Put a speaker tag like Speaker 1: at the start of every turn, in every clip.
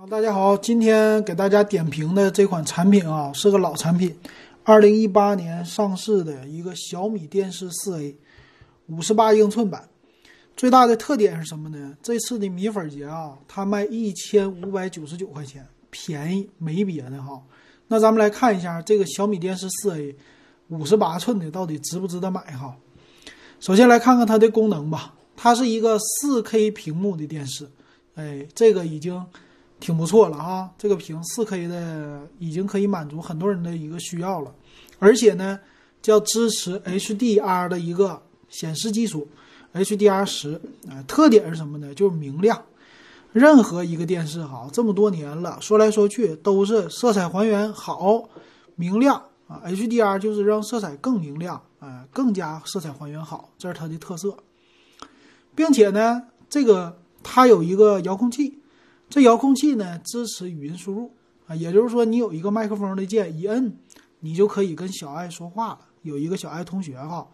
Speaker 1: 好，大家好，今天给大家点评的这款产品啊，是个老产品，二零一八年上市的一个小米电视四 A，五十八英寸版。最大的特点是什么呢？这次的米粉节啊，它卖一千五百九十九块钱，便宜没别的哈。那咱们来看一下这个小米电视四 A，五十八寸的到底值不值得买哈？首先来看看它的功能吧，它是一个四 K 屏幕的电视，哎，这个已经。挺不错了哈，这个屏四 K 的已经可以满足很多人的一个需要了，而且呢，叫支持 HDR 的一个显示技术，HDR 十啊，特点是什么呢？就是明亮。任何一个电视哈，这么多年了，说来说去都是色彩还原好、明亮啊，HDR 就是让色彩更明亮啊，更加色彩还原好，这是它的特色，并且呢，这个它有一个遥控器。这遥控器呢支持语音输入啊，也就是说你有一个麦克风的键一摁，你就可以跟小爱说话了。有一个小爱同学哈，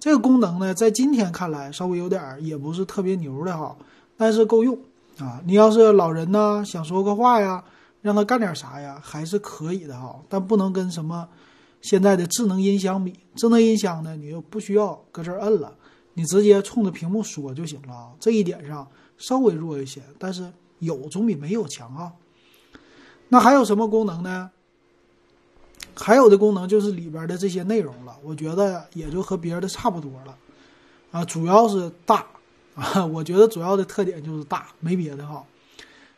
Speaker 1: 这个功能呢在今天看来稍微有点儿也不是特别牛的哈，但是够用啊。你要是老人呢想说个话呀，让他干点啥呀，还是可以的哈。但不能跟什么现在的智能音箱比，智能音箱呢你就不需要搁这儿摁了，你直接冲着屏幕说就行了啊。这一点上稍微弱一些，但是。有总比没有强啊。那还有什么功能呢？还有的功能就是里边的这些内容了，我觉得也就和别人的差不多了啊。主要是大啊，我觉得主要的特点就是大，没别的哈。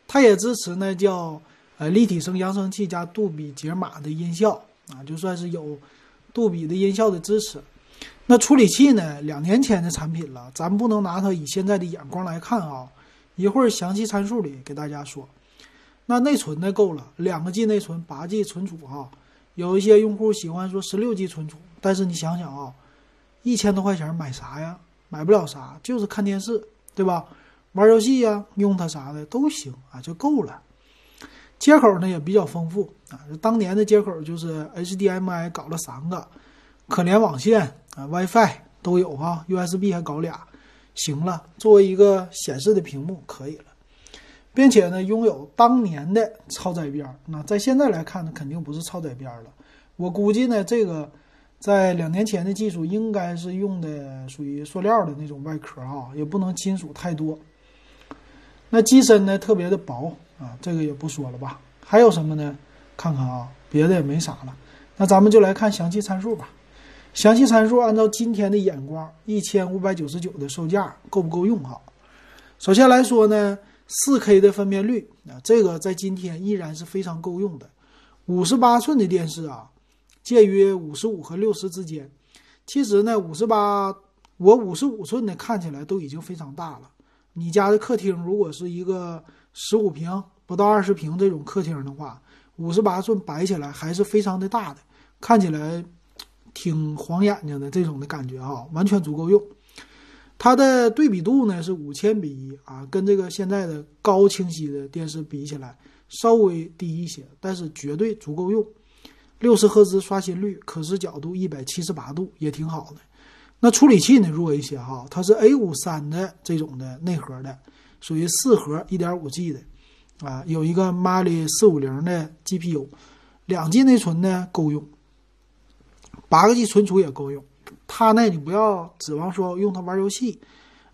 Speaker 1: 它也支持呢，叫呃立体声扬声器加杜比解码的音效啊，就算是有杜比的音效的支持。那处理器呢，两年前的产品了，咱不能拿它以现在的眼光来看啊。一会儿详细参数里给大家说，那内存呢够了，两个 G 内存，八 G 存储哈。有一些用户喜欢说十六 G 存储，但是你想想啊，一千多块钱买啥呀？买不了啥，就是看电视，对吧？玩游戏呀，用它啥的都行啊，就够了。接口呢也比较丰富啊，当年的接口就是 HDMI 搞了三个，可连网线啊，WiFi 都有哈，USB 还搞俩。行了，作为一个显示的屏幕可以了，并且呢，拥有当年的超窄边儿。那在现在来看呢，肯定不是超窄边儿了。我估计呢，这个在两年前的技术应该是用的属于塑料的那种外壳啊，也不能金属太多。那机身呢，特别的薄啊，这个也不说了吧。还有什么呢？看看啊，别的也没啥了。那咱们就来看详细参数吧。详细参数按照今天的眼光，一千五百九十九的售价够不够用哈？首先来说呢，四 K 的分辨率啊，这个在今天依然是非常够用的。五十八寸的电视啊，介于五十五和六十之间。其实呢，五十八我五十五寸的看起来都已经非常大了。你家的客厅如果是一个十五平不到二十平这种客厅的话，五十八寸摆起来还是非常的大的，看起来。挺晃眼睛的这种的感觉哈，完全足够用。它的对比度呢是五千比一啊，跟这个现在的高清晰的电视比起来稍微低一些，但是绝对足够用。六十赫兹刷新率，可视角度一百七十八度也挺好的。那处理器呢弱一些哈，它是 A 五三的这种的内核的，属于四核一点五 G 的啊，有一个 Mali 四五零的 GPU，两 G 内存呢够用。八个 G 存储也够用，它呢，你不要指望说用它玩游戏，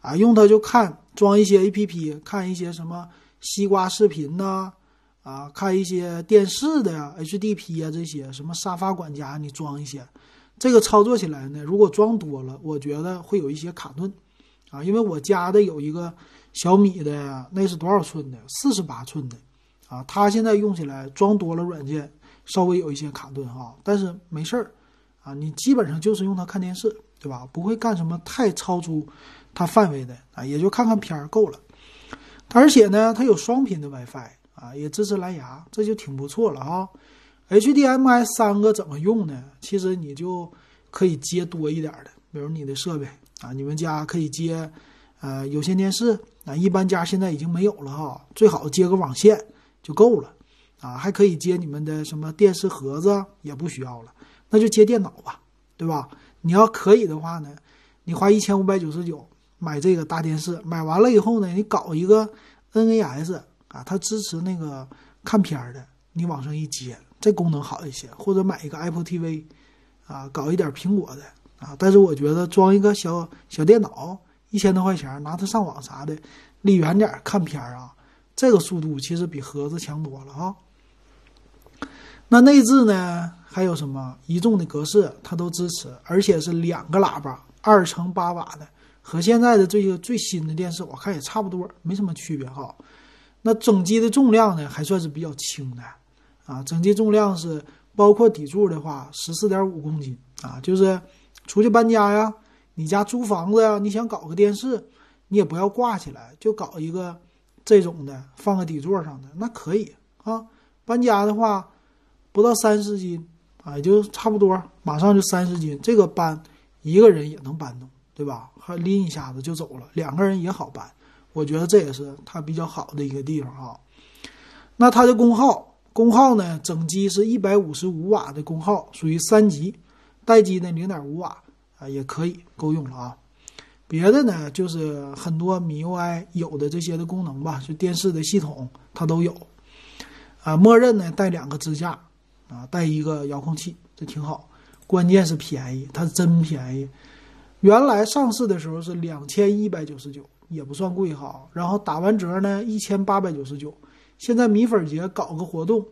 Speaker 1: 啊，用它就看装一些 APP，看一些什么西瓜视频呐，啊，看一些电视的呀，HDP 啊这些什么沙发管家，你装一些，这个操作起来呢，如果装多了，我觉得会有一些卡顿，啊，因为我家的有一个小米的，那是多少寸的？四十八寸的，啊，它现在用起来装多了软件，稍微有一些卡顿哈，但是没事儿。啊，你基本上就是用它看电视，对吧？不会干什么太超出它范围的啊，也就看看片儿够了。而且呢，它有双频的 WiFi 啊，也支持蓝牙，这就挺不错了哈。HDMI 三个怎么用呢？其实你就可以接多一点的，比如你的设备啊，你们家可以接呃有线电视啊，一般家现在已经没有了哈，最好接个网线就够了啊，还可以接你们的什么电视盒子也不需要了。那就接电脑吧，对吧？你要可以的话呢，你花一千五百九十九买这个大电视，买完了以后呢，你搞一个 NAS 啊，它支持那个看片儿的，你往上一接，这功能好一些。或者买一个 Apple TV，啊，搞一点苹果的啊。但是我觉得装一个小小电脑，一千多块钱，拿它上网啥的，离远点看片儿啊，这个速度其实比盒子强多了啊。那内置呢？还有什么一众的格式，它都支持，而且是两个喇叭，二乘八瓦的，和现在的这个最新的电视我看也差不多，没什么区别哈。那整机的重量呢，还算是比较轻的啊，整机重量是包括底座的话，十四点五公斤啊，就是出去搬家呀，你家租房子呀，你想搞个电视，你也不要挂起来，就搞一个这种的，放个底座上的，那可以啊。搬家的话，不到三十斤。啊，也就差不多，马上就三十斤，这个搬一个人也能搬动，对吧？还拎一下子就走了，两个人也好搬，我觉得这也是它比较好的一个地方哈。那它的功耗，功耗呢，整机是一百五十五瓦的功耗，属于三级，待机呢零点五瓦啊，也可以够用了啊。别的呢，就是很多 MIUI 有的这些的功能吧，就电视的系统它都有，啊，默认呢带两个支架。啊，带一个遥控器，这挺好。关键是便宜，它真便宜。原来上市的时候是两千一百九十九，也不算贵哈。然后打完折呢，一千八百九十九。现在米粉节搞个活动，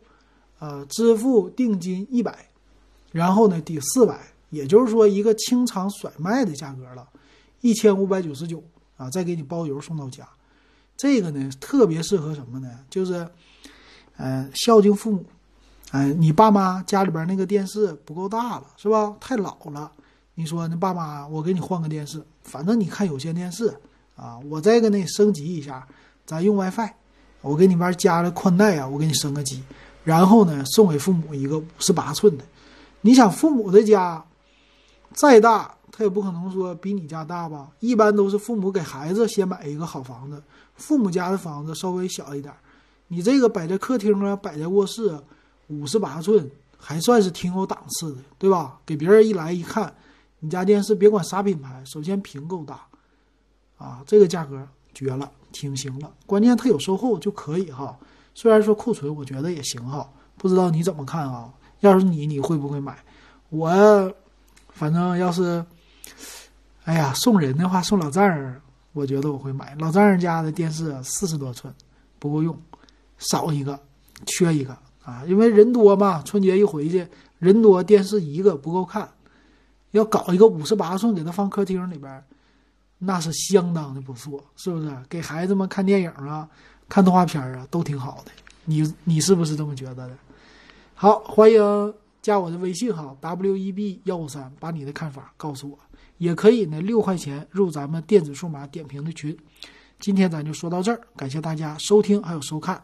Speaker 1: 呃，支付定金一百，然后呢抵四百，也就是说一个清仓甩卖的价格了，一千五百九十九啊，再给你包邮送到家。这个呢特别适合什么呢？就是，呃，孝敬父母。哎，你爸妈家里边那个电视不够大了，是吧？太老了。你说那爸妈，我给你换个电视，反正你看有线电视啊，我再给你升级一下，咱用 WiFi，我给你边加了宽带啊，我给你升个级，然后呢，送给父母一个五十八寸的。你想父母的家再大，他也不可能说比你家大吧？一般都是父母给孩子先买一个好房子，父母家的房子稍微小一点，你这个摆在客厅啊，摆在卧室。五十八寸还算是挺有档次的，对吧？给别人一来一看，你家电视别管啥品牌，首先屏够大，啊，这个价格绝了，挺行了。关键它有售后就可以哈。虽然说库存，我觉得也行哈。不知道你怎么看啊？要是你，你会不会买？我反正要是，哎呀，送人的话，送老丈人，我觉得我会买。老丈人家的电视四十多寸，不够用，少一个，缺一个。啊，因为人多嘛，春节一回去，人多电视一个不够看，要搞一个五十八寸给他放客厅里边，那是相当的不错，是不是？给孩子们看电影啊，看动画片啊，都挺好的。你你是不是这么觉得的？好，欢迎加我的微信哈，w e b 幺五三，把你的看法告诉我，也可以呢，六块钱入咱们电子数码点评的群。今天咱就说到这儿，感谢大家收听还有收看。